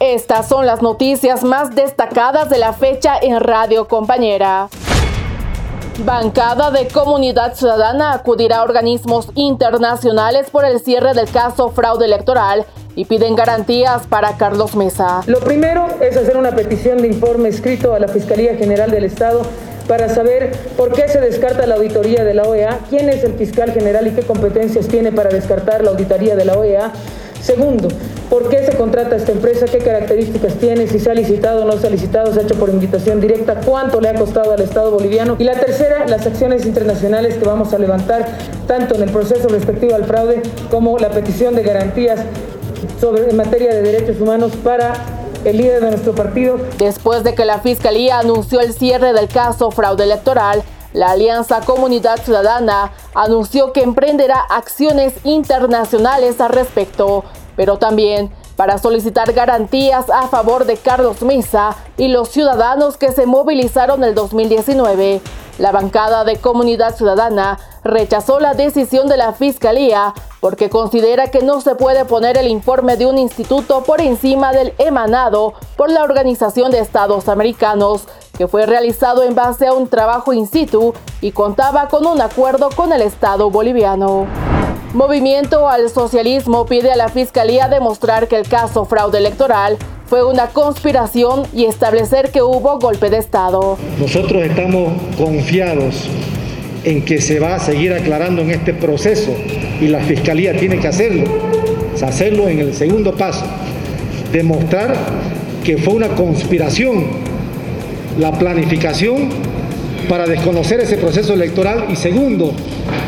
Estas son las noticias más destacadas de la fecha en Radio Compañera. Bancada de Comunidad Ciudadana acudirá a organismos internacionales por el cierre del caso fraude electoral y piden garantías para Carlos Mesa. Lo primero es hacer una petición de informe escrito a la Fiscalía General del Estado para saber por qué se descarta la auditoría de la OEA, quién es el fiscal general y qué competencias tiene para descartar la auditoría de la OEA. Segundo, ¿Por qué se contrata esta empresa? ¿Qué características tiene? Si se ha licitado o no se ha licitado, se ha hecho por invitación directa, cuánto le ha costado al Estado boliviano. Y la tercera, las acciones internacionales que vamos a levantar, tanto en el proceso respectivo al fraude como la petición de garantías sobre, en materia de derechos humanos para el líder de nuestro partido. Después de que la Fiscalía anunció el cierre del caso fraude electoral, la Alianza Comunidad Ciudadana anunció que emprenderá acciones internacionales al respecto pero también para solicitar garantías a favor de Carlos Misa y los ciudadanos que se movilizaron el 2019. La bancada de Comunidad Ciudadana rechazó la decisión de la Fiscalía porque considera que no se puede poner el informe de un instituto por encima del emanado por la Organización de Estados Americanos, que fue realizado en base a un trabajo in situ y contaba con un acuerdo con el Estado boliviano. Movimiento al Socialismo pide a la Fiscalía demostrar que el caso fraude electoral fue una conspiración y establecer que hubo golpe de Estado. Nosotros estamos confiados en que se va a seguir aclarando en este proceso y la Fiscalía tiene que hacerlo, hacerlo en el segundo paso, demostrar que fue una conspiración la planificación para desconocer ese proceso electoral y segundo,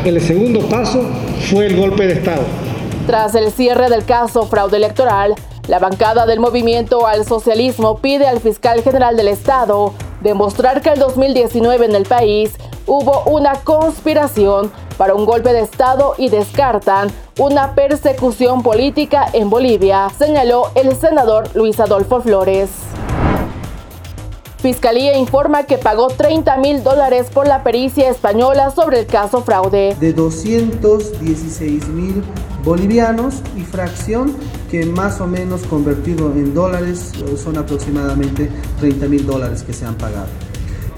el segundo paso fue el golpe de Estado. Tras el cierre del caso fraude electoral, la bancada del movimiento al socialismo pide al fiscal general del Estado demostrar que el 2019 en el país hubo una conspiración para un golpe de Estado y descartan una persecución política en Bolivia, señaló el senador Luis Adolfo Flores. Fiscalía informa que pagó 30 mil dólares por la pericia española sobre el caso fraude. De 216 mil bolivianos y fracción que más o menos convertido en dólares son aproximadamente 30 mil dólares que se han pagado.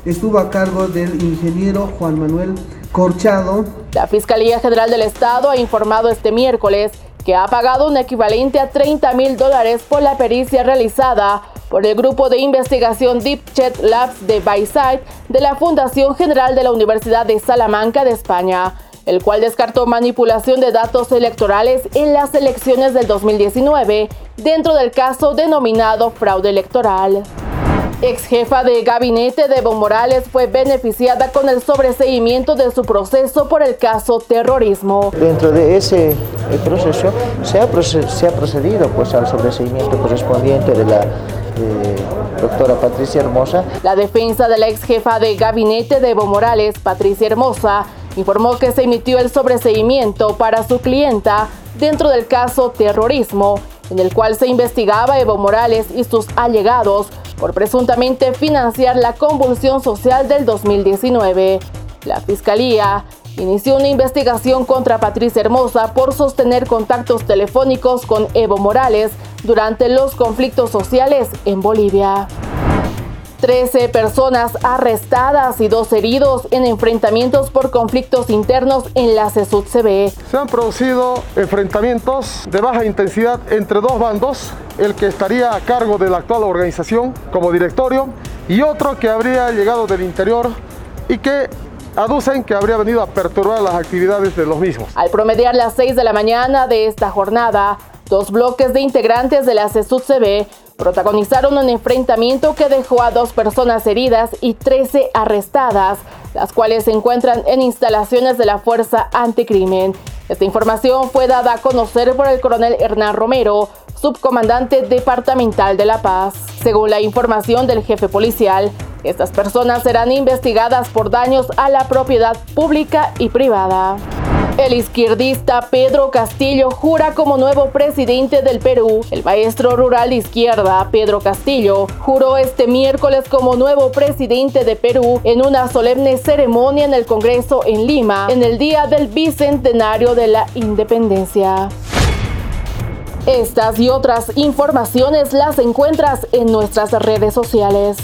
Estuvo a cargo del ingeniero Juan Manuel Corchado. La Fiscalía General del Estado ha informado este miércoles que ha pagado un equivalente a 30 mil dólares por la pericia realizada por el grupo de investigación Deep Chat Labs de Bayside de la Fundación General de la Universidad de Salamanca de España, el cual descartó manipulación de datos electorales en las elecciones del 2019 dentro del caso denominado fraude electoral. Ex jefa de gabinete de Evo Morales fue beneficiada con el sobreseimiento de su proceso por el caso terrorismo. Dentro de ese eh, proceso se ha, procedido pues, al sobreseimiento correspondiente de la doctora Patricia Hermosa. La defensa de la ex jefa de gabinete de Evo Morales, Patricia Hermosa, informó que se emitió el sobreseimiento para su clienta dentro del caso terrorismo, en el cual se investigaba Evo Morales y sus allegados por presuntamente financiar la convulsión social del 2019. La Fiscalía inició una investigación contra Patricia Hermosa por sostener contactos telefónicos con Evo Morales durante los conflictos sociales en Bolivia. 13 personas arrestadas y dos heridos en enfrentamientos por conflictos internos en la CESUD-CB. Se han producido enfrentamientos de baja intensidad entre dos bandos, el que estaría a cargo de la actual organización como directorio y otro que habría llegado del interior y que aducen que habría venido a perturbar las actividades de los mismos. Al promediar las 6 de la mañana de esta jornada, Dos bloques de integrantes de la CESUD-CB protagonizaron un enfrentamiento que dejó a dos personas heridas y 13 arrestadas, las cuales se encuentran en instalaciones de la Fuerza Anticrimen. Esta información fue dada a conocer por el coronel Hernán Romero, subcomandante departamental de La Paz. Según la información del jefe policial, estas personas serán investigadas por daños a la propiedad pública y privada. El izquierdista Pedro Castillo jura como nuevo presidente del Perú. El maestro rural de izquierda, Pedro Castillo, juró este miércoles como nuevo presidente de Perú en una solemne ceremonia en el Congreso en Lima, en el día del bicentenario de la independencia. Estas y otras informaciones las encuentras en nuestras redes sociales.